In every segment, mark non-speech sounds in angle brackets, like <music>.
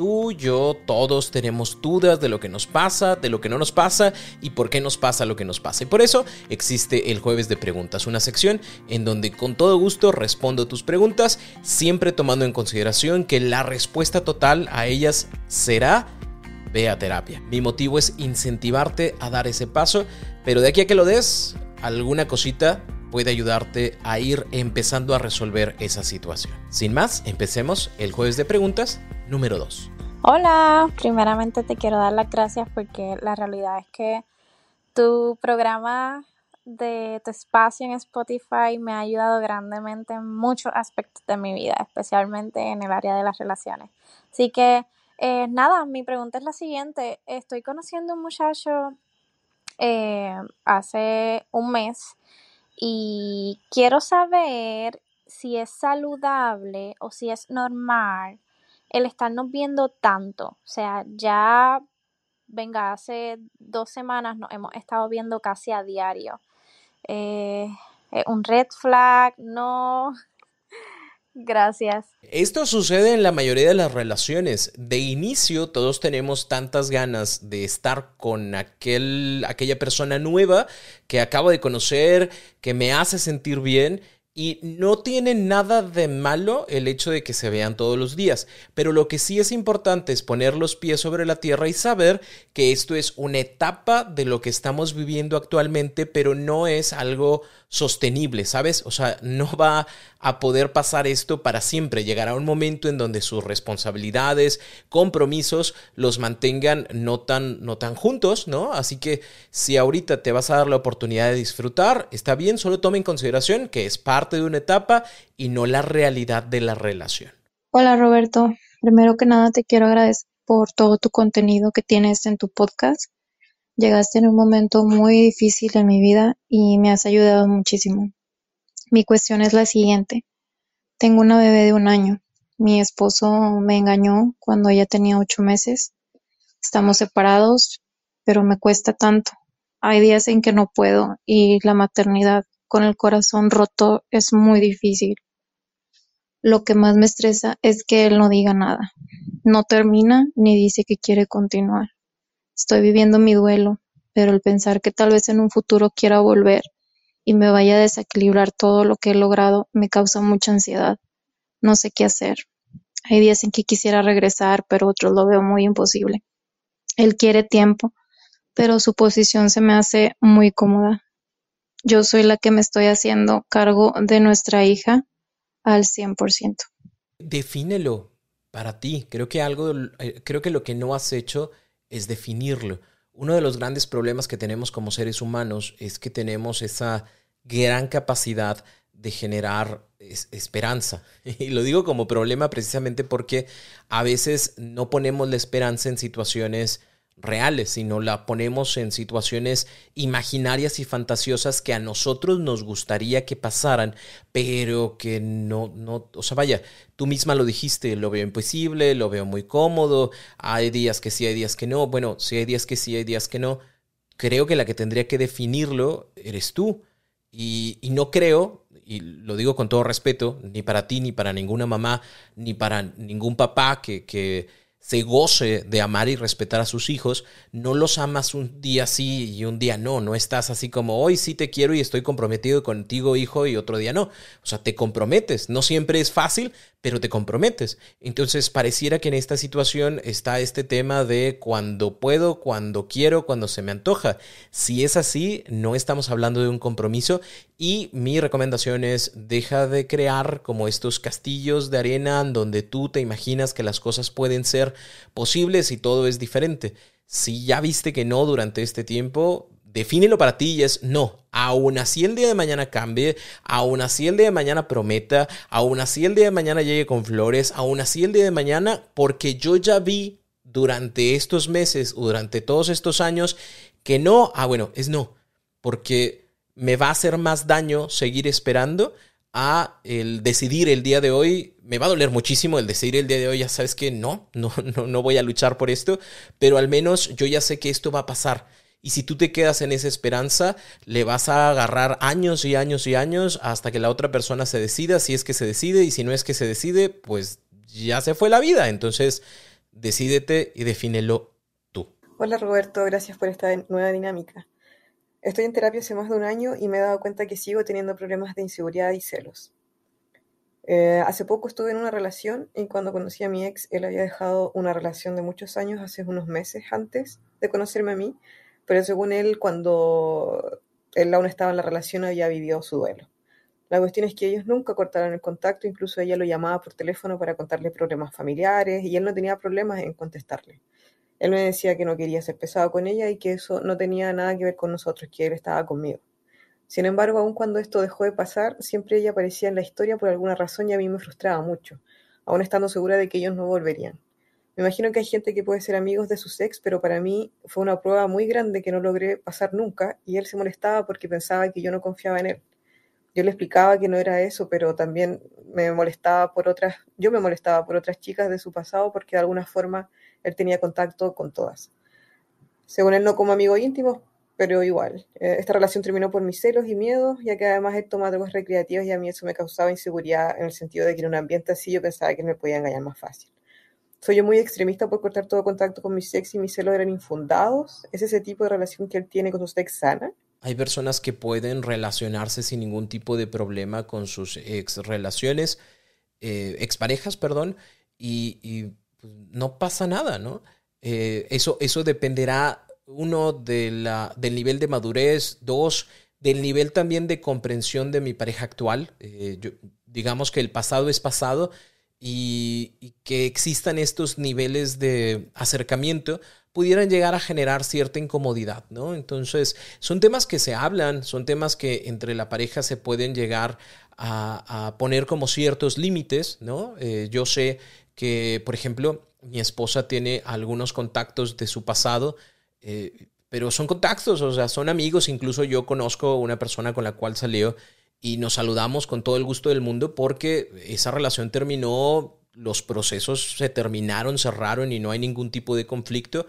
Tú, yo, todos tenemos dudas de lo que nos pasa, de lo que no nos pasa y por qué nos pasa lo que nos pasa. Y por eso existe el jueves de preguntas, una sección en donde con todo gusto respondo tus preguntas, siempre tomando en consideración que la respuesta total a ellas será ve terapia. Mi motivo es incentivarte a dar ese paso, pero de aquí a que lo des, alguna cosita puede ayudarte a ir empezando a resolver esa situación. Sin más, empecemos el jueves de preguntas número 2. Hola, primeramente te quiero dar las gracias porque la realidad es que tu programa de tu espacio en Spotify me ha ayudado grandemente en muchos aspectos de mi vida, especialmente en el área de las relaciones. Así que, eh, nada, mi pregunta es la siguiente. Estoy conociendo un muchacho eh, hace un mes y quiero saber si es saludable o si es normal el estarnos viendo tanto. O sea, ya, venga, hace dos semanas nos hemos estado viendo casi a diario. Eh, un red flag, no. Gracias. Esto sucede en la mayoría de las relaciones. De inicio todos tenemos tantas ganas de estar con aquel, aquella persona nueva que acabo de conocer, que me hace sentir bien y no tiene nada de malo el hecho de que se vean todos los días, pero lo que sí es importante es poner los pies sobre la tierra y saber que esto es una etapa de lo que estamos viviendo actualmente, pero no es algo sostenible, ¿sabes? O sea, no va a poder pasar esto para siempre. Llegará un momento en donde sus responsabilidades, compromisos los mantengan no tan, no tan juntos, ¿no? Así que si ahorita te vas a dar la oportunidad de disfrutar, está bien, solo toma en consideración que es parte de una etapa y no la realidad de la relación. Hola Roberto, primero que nada te quiero agradecer por todo tu contenido que tienes en tu podcast. Llegaste en un momento muy difícil en mi vida y me has ayudado muchísimo. Mi cuestión es la siguiente. Tengo una bebé de un año. Mi esposo me engañó cuando ella tenía ocho meses. Estamos separados, pero me cuesta tanto. Hay días en que no puedo y la maternidad con el corazón roto es muy difícil. Lo que más me estresa es que él no diga nada. No termina ni dice que quiere continuar. Estoy viviendo mi duelo, pero el pensar que tal vez en un futuro quiera volver y me vaya a desequilibrar todo lo que he logrado me causa mucha ansiedad. No sé qué hacer. Hay días en que quisiera regresar, pero otros lo veo muy imposible. Él quiere tiempo, pero su posición se me hace muy cómoda. Yo soy la que me estoy haciendo cargo de nuestra hija al 100%. Defínelo para ti. Creo que algo, eh, creo que lo que no has hecho es definirlo. Uno de los grandes problemas que tenemos como seres humanos es que tenemos esa gran capacidad de generar esperanza. <laughs> Y lo digo como problema precisamente porque a veces no ponemos la esperanza en situaciones reales, sino la ponemos en situaciones imaginarias y fantasiosas que a nosotros nos gustaría que pasaran, pero que no, no, o sea, vaya, tú misma lo dijiste, lo veo imposible, lo veo muy cómodo, hay días que sí, hay días que no, bueno, si hay días que sí, hay días que no, creo que la que tendría que definirlo eres tú. Y, y no creo, y lo digo con todo respeto, ni para ti, ni para ninguna mamá, ni para ningún papá que, que se goce de amar y respetar a sus hijos, no los amas un día sí y un día no, no estás así como hoy sí te quiero y estoy comprometido contigo hijo y otro día no, o sea, te comprometes, no siempre es fácil, pero te comprometes. Entonces pareciera que en esta situación está este tema de cuando puedo, cuando quiero, cuando se me antoja. Si es así, no estamos hablando de un compromiso y mi recomendación es deja de crear como estos castillos de arena donde tú te imaginas que las cosas pueden ser posibles y todo es diferente. Si ya viste que no durante este tiempo, defínelo para ti y es no. Aún así el día de mañana cambie, aún así el día de mañana prometa, aún así el día de mañana llegue con flores, aún así el día de mañana, porque yo ya vi durante estos meses o durante todos estos años que no, ah bueno, es no, porque me va a hacer más daño seguir esperando a el decidir el día de hoy. Me va a doler muchísimo el decidir el día de hoy, ya sabes que no, <laughs> no, no, no voy a luchar por esto, pero al menos yo ya sé que esto va a pasar y si tú te quedas en esa esperanza, le vas a agarrar años y años y años hasta que la otra persona se decida, si es que se decide, y si no es que se decide, pues ya se fue la vida. Entonces, decídete y defínelo tú. Hola Roberto, gracias por esta nueva dinámica. Estoy en terapia hace más de un año y me he dado cuenta que sigo teniendo problemas de inseguridad y celos. Eh, hace poco estuve en una relación y cuando conocí a mi ex, él había dejado una relación de muchos años, hace unos meses antes de conocerme a mí, pero según él, cuando él aún estaba en la relación, había vivido su duelo. La cuestión es que ellos nunca cortaron el contacto, incluso ella lo llamaba por teléfono para contarle problemas familiares y él no tenía problemas en contestarle. Él me decía que no quería ser pesado con ella y que eso no tenía nada que ver con nosotros, que él estaba conmigo. Sin embargo, aun cuando esto dejó de pasar, siempre ella aparecía en la historia por alguna razón y a mí me frustraba mucho, aún estando segura de que ellos no volverían. Me imagino que hay gente que puede ser amigos de sus ex, pero para mí fue una prueba muy grande que no logré pasar nunca y él se molestaba porque pensaba que yo no confiaba en él. Yo le explicaba que no era eso, pero también me molestaba por otras, yo me molestaba por otras chicas de su pasado porque de alguna forma él tenía contacto con todas. Según él no como amigo íntimo, pero igual. Eh, esta relación terminó por mis celos y miedos, ya que además él toma drogas recreativas y a mí eso me causaba inseguridad en el sentido de que en un ambiente así yo pensaba que me podía engañar más fácil. Soy yo muy extremista por cortar todo contacto con mi ex y mis celos eran infundados. ¿Es ese tipo de relación que él tiene con ex sana? Hay personas que pueden relacionarse sin ningún tipo de problema con sus ex relaciones, eh, exparejas, perdón, y, pues, no pasa nada, ¿no? Eh, eso, eso dependerá, uno, de la, del nivel de madurez, dos, del nivel también de comprensión de mi pareja actual. Eh, digamos que el pasado es pasado y, que existan estos niveles de acercamiento pudieran llegar a generar cierta incomodidad, ¿no? Entonces, son temas que se hablan, son temas que entre la pareja se pueden llegar a, poner como ciertos límites, ¿no? Eh, yo sé que, por ejemplo, mi esposa tiene algunos contactos de su pasado, eh, pero son contactos, o sea, son amigos, incluso yo conozco una persona con la cual salió y nos saludamos con todo el gusto del mundo porque esa relación terminó, los procesos se terminaron, cerraron y no hay ningún tipo de conflicto.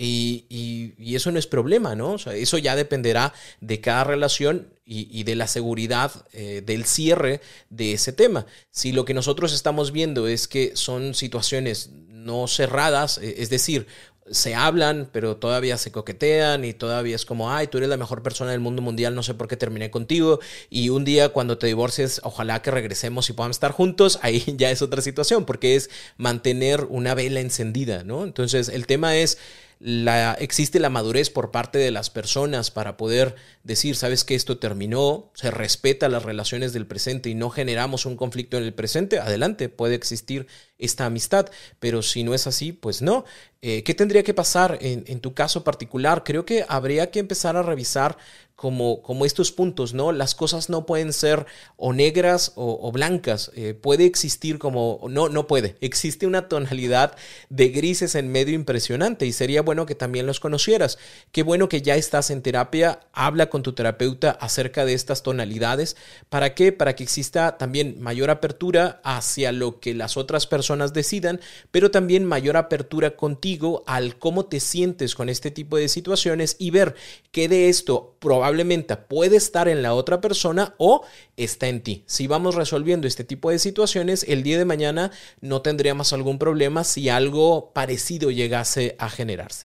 Y, y, eso no es problema, ¿no? O sea, eso ya dependerá de cada relación y, de la seguridad eh, del cierre de ese tema. Si lo que nosotros estamos viendo es que son situaciones no cerradas, eh, es decir, se hablan, pero todavía se coquetean y todavía es como, ay, tú eres la mejor persona del mundo mundial, no sé por qué terminé contigo. Y un día cuando te divorcies, ojalá que regresemos y podamos estar juntos, <laughs> ahí ya es otra situación, porque es mantener una vela encendida, ¿no? Entonces, el tema es la, existe la madurez por parte de las personas para poder decir, sabes que esto terminó, se respeta las relaciones del presente y no generamos un conflicto en el presente, adelante, puede existir esta amistad, pero si no es así, pues no. Eh, ¿Qué tendría que pasar en, tu caso particular? Creo que habría que empezar a revisar como, como estos puntos, ¿no? Las cosas no pueden ser o negras o, blancas. Eh, puede existir como, no, no puede. Existe una tonalidad de grises en medio impresionante y sería bueno que también los conocieras. Qué bueno que ya estás en terapia. Habla con tu terapeuta acerca de estas tonalidades. ¿Para qué? Para que exista también mayor apertura hacia lo que las otras personas decidan, pero también mayor apertura contigo al cómo te sientes con este tipo de situaciones y ver qué de esto probablemente puede estar en la otra persona o está en ti. Si vamos resolviendo este tipo de situaciones, el día de mañana no tendríamos algún problema si algo parecido llegase a generarse.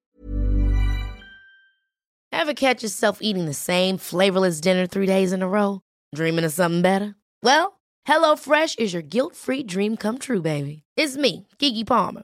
Ever catch yourself eating the same flavorless dinner three days in a row? Dreaming of something better? Well, HelloFresh is your guilt-free dream come true, baby. It's me, Kiki Palmer.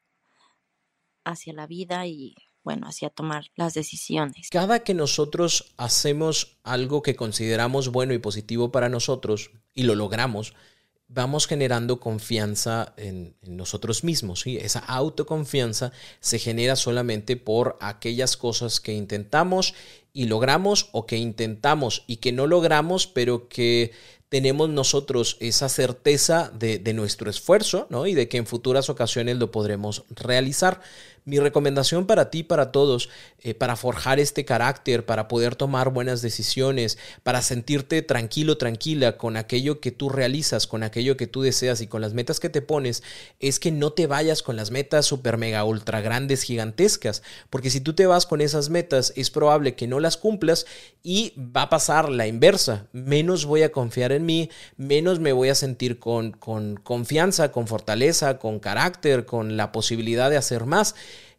hacia la vida y bueno, hacia tomar las decisiones. Cada que nosotros hacemos algo que consideramos bueno y positivo para nosotros y lo logramos, vamos generando confianza en, nosotros mismos. ¿sí? Esa autoconfianza se genera solamente por aquellas cosas que intentamos y logramos o que intentamos y que no logramos, pero que tenemos nosotros esa certeza de, nuestro esfuerzo ¿no? y de que en futuras ocasiones lo podremos realizar. Mi recomendación para ti, para todos, eh, para forjar este carácter, para poder tomar buenas decisiones, para sentirte tranquilo, tranquila con aquello que tú realizas, con aquello que tú deseas y con las metas que te pones, es que no te vayas con las metas super mega ultra grandes, gigantescas, porque si tú te vas con esas metas, es probable que no las cumplas y va a pasar la inversa. Menos voy a confiar en mí, menos me voy a sentir con, con confianza, con fortaleza, con carácter, con la posibilidad de hacer más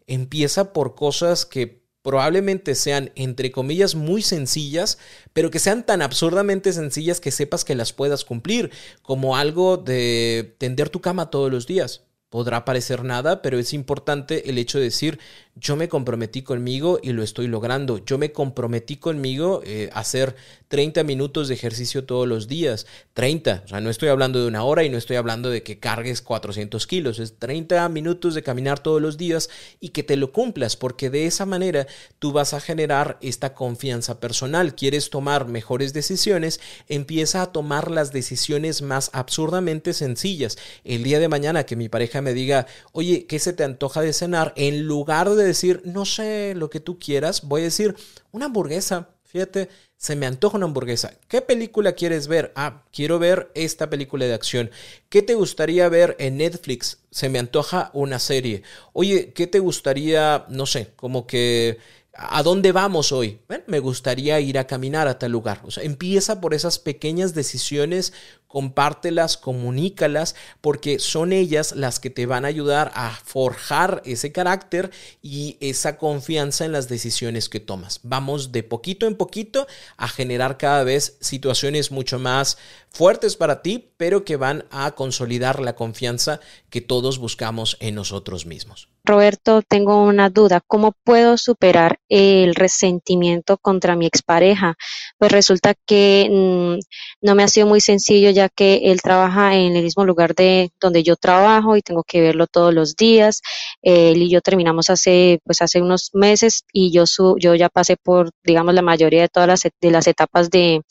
empieza por cosas que probablemente sean, entre comillas, muy sencillas, pero que sean tan absurdamente sencillas que sepas que las puedas cumplir, como algo de tender tu cama todos los días. Podrá parecer nada, pero es importante el hecho de decir, yo me comprometí conmigo y lo estoy logrando. Yo me comprometí conmigo eh, a hacer 30 minutos de ejercicio todos los días. 30, o sea, no estoy hablando de una hora y no estoy hablando de que cargues 400 kilos. Es 30 minutos de caminar todos los días y que te lo cumplas, porque de esa manera tú vas a generar esta confianza personal. Quieres tomar mejores decisiones, empieza a tomar las decisiones más absurdamente sencillas. El día de mañana que mi pareja me diga, oye, ¿qué se te antoja de cenar? En lugar de decir, no sé lo que tú quieras, voy a decir una hamburguesa. Fíjate, se me antoja una hamburguesa. ¿Qué película quieres ver? Ah, quiero ver esta película de acción. ¿Qué te gustaría ver en Netflix? Se me antoja una serie. Oye, ¿qué te gustaría, no sé, como que ¿A dónde vamos hoy? me gustaría ir a caminar a tal lugar. Empieza por esas pequeñas decisiones compártelas, comunícalas, porque son ellas las que te van a ayudar a forjar ese carácter y esa confianza en las decisiones que tomas. Vamos de poquito en poquito a generar cada vez situaciones mucho más fuertes para ti, pero que van a consolidar la confianza que todos buscamos en nosotros mismos. Roberto, tengo una duda. ¿Cómo puedo superar el resentimiento contra mi expareja? Pues resulta que mm, no me ha sido muy sencillo ya que él trabaja en el mismo lugar de donde yo trabajo y tengo que verlo todos los días. Él y yo terminamos hace, pues hace unos meses y yo, su, yo ya pasé por, digamos, la mayoría de todas las, de las etapas de,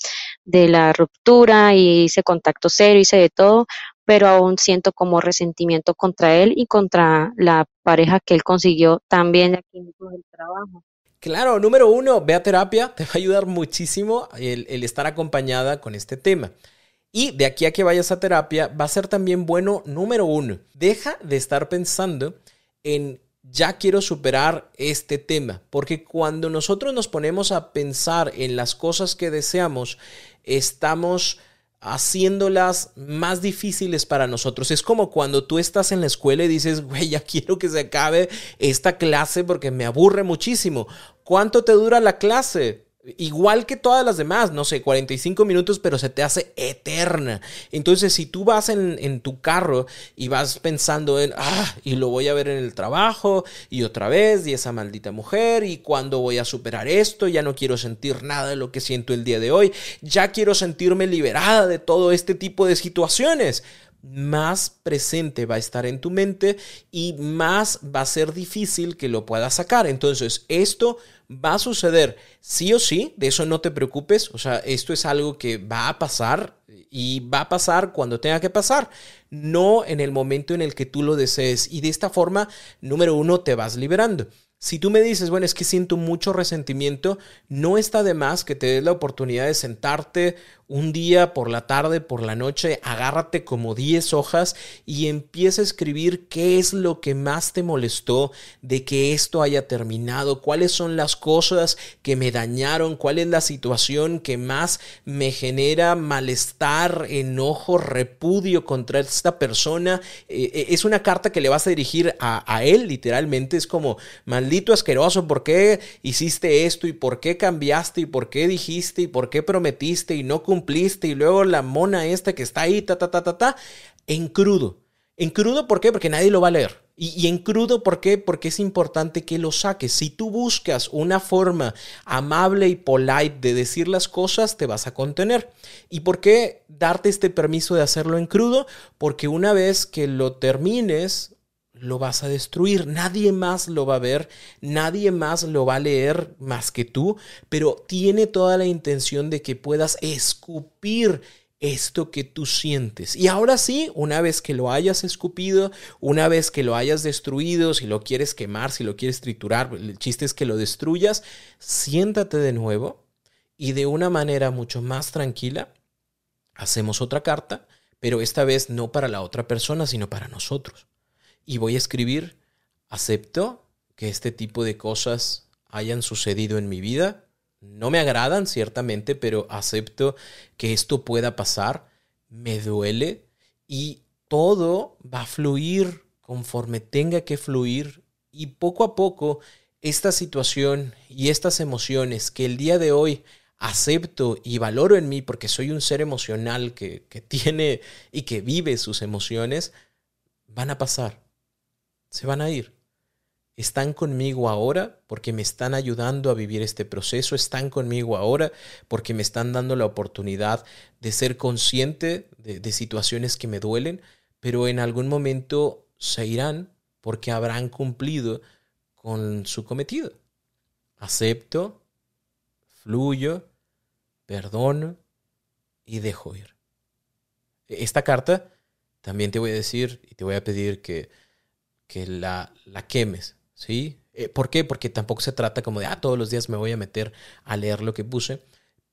de la ruptura y hice contacto cero, hice de todo, pero aún siento como resentimiento contra él y contra la pareja que él consiguió también aquí mismo del trabajo. Claro, número uno, ve a terapia, te va a ayudar muchísimo el, el estar acompañada con este tema. Y de aquí a que vayas a terapia, va a ser también bueno, número uno, deja de estar pensando en ya quiero superar este tema, porque cuando nosotros nos ponemos a pensar en las cosas que deseamos, estamos haciéndolas más difíciles para nosotros. Es como cuando tú estás en la escuela y dices, <laughs> güey, ya quiero que se acabe esta clase porque me aburre muchísimo. ¿Cuánto te dura la clase? Igual que todas las demás, no sé, 45 minutos, pero se te hace eterna. Entonces, si tú vas en, tu carro y vas pensando en, ah, y lo voy a ver en el trabajo, y otra vez, y esa maldita mujer, y cuándo voy a superar esto, ya no quiero sentir nada de lo que siento el día de hoy, ya quiero sentirme liberada de todo este tipo de situaciones más presente va a estar en tu mente y más va a ser difícil que lo puedas sacar. Entonces, esto va a suceder sí o sí, de eso no te preocupes, o sea, esto es algo que va a pasar y va a pasar cuando tenga que pasar, no en el momento en el que tú lo desees. Y de esta forma, número uno, te vas liberando. Si tú me dices, bueno, es que siento mucho resentimiento, no está de más que te des la oportunidad de sentarte un día por la tarde, por la noche, agárrate como 10 hojas y empieza a escribir qué es lo que más te molestó de que esto haya terminado, cuáles son las cosas que me dañaron, cuál es la situación que más me genera malestar, enojo, repudio contra esta persona. Eh, eh, es una carta que le vas a dirigir a, a él, literalmente. Es como, maldito asqueroso, ¿por qué hiciste esto y por qué cambiaste y por qué dijiste y por qué prometiste y no cumpliste? Y luego la mona esta que está ahí, ta, ta, ta, ta, ta, en crudo. En crudo, ¿por qué? Porque nadie lo va a leer. Y, en crudo, ¿por qué? Porque es importante que lo saques. Si tú buscas una forma amable y polite de decir las cosas, te vas a contener. ¿Y por qué darte este permiso de hacerlo en crudo? Porque una vez que lo termines, lo vas a destruir. Nadie más lo va a ver, nadie más lo va a leer más que tú, pero tiene toda la intención de que puedas escupir esto que tú sientes. Y ahora sí, una vez que lo hayas escupido, una vez que lo hayas destruido, si lo quieres quemar, si lo quieres triturar, el chiste es que lo destruyas, siéntate de nuevo y de una manera mucho más tranquila, hacemos otra carta, pero esta vez no para la otra persona, sino para nosotros. Y voy a escribir, acepto que este tipo de cosas hayan sucedido en mi vida, no me agradan, ciertamente, pero acepto que esto pueda pasar. Me duele y todo va a fluir conforme tenga que fluir. Y poco a poco esta situación y estas emociones que el día de hoy acepto y valoro en mí porque soy un ser emocional que, que <laughs> tiene y que vive sus emociones, van a pasar, se van a ir están conmigo ahora porque me están ayudando a vivir este proceso, están conmigo ahora porque me están dando la oportunidad de ser consciente de, situaciones que me duelen, pero en algún momento se irán porque habrán cumplido con su cometido. Acepto, fluyo, perdono y dejo ir. Esta carta también te voy a decir y te voy a pedir que, que la, la quemes, ¿sí? Eh, ¿Por qué? Porque tampoco se trata como de, ah, todos los días me voy a meter a leer lo que puse.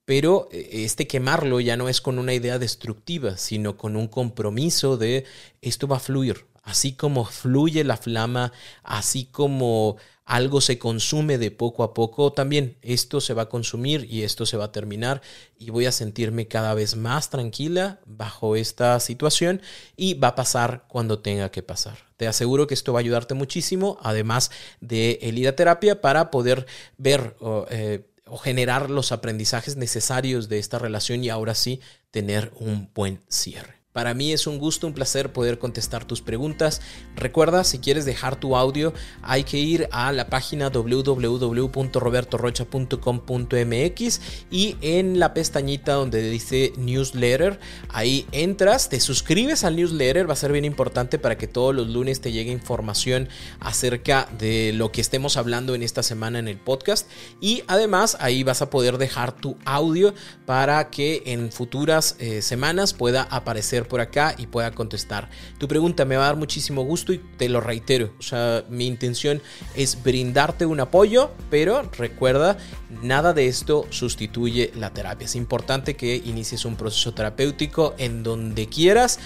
Pero eh, este quemarlo ya no es con una idea destructiva, sino con un compromiso de esto va a fluir. Así como fluye la flama, así como algo se consume de poco a poco, también esto se va a consumir y esto se va a terminar y voy a sentirme cada vez más tranquila bajo esta situación y va a pasar cuando tenga que pasar. Te aseguro que esto va a ayudarte muchísimo, además de el ir a terapia para poder ver eh, o generar los aprendizajes necesarios de esta relación y ahora sí tener un buen cierre. Para mí es un gusto, un placer poder contestar tus preguntas. Recuerda, si quieres dejar tu audio, hay que ir a la página www.robertorocha.com.mx y en la pestañita donde dice newsletter, ahí entras, te suscribes al newsletter, va a ser bien importante para que todos los lunes te llegue información acerca de lo que estemos hablando en esta semana en el podcast y además ahí vas a poder dejar tu audio para que en futuras eh, semanas pueda aparecer por acá y pueda contestar. Tu pregunta me va a dar muchísimo gusto y te lo reitero. O sea, mi intención es brindarte un apoyo, pero recuerda, nada de esto sustituye la terapia. Es importante que inicies un proceso terapéutico en donde quieras.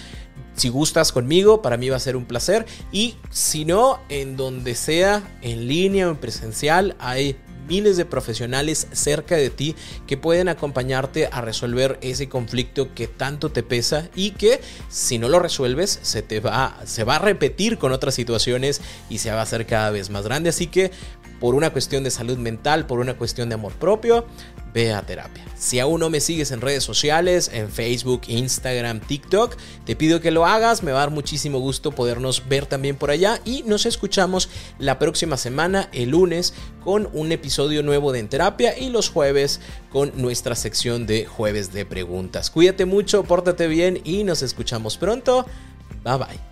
Si gustas conmigo, para mí va a ser un placer. Y si no, en donde sea, en línea o en presencial, hay miles de profesionales cerca de ti que pueden acompañarte a resolver ese conflicto que tanto te pesa y que si no lo resuelves se te va se va a repetir con otras situaciones y se va a hacer cada vez más grande, así que por una cuestión de salud mental, por una cuestión de amor propio, ve a terapia. Si aún no me sigues en redes sociales, en Facebook, Instagram, TikTok, te pido que lo hagas, me va a dar muchísimo gusto podernos ver también por allá y nos escuchamos la próxima semana, el lunes, con un episodio nuevo de En Terapia y los jueves con nuestra sección de jueves de preguntas. Cuídate mucho, pórtate bien y nos escuchamos pronto. Bye bye.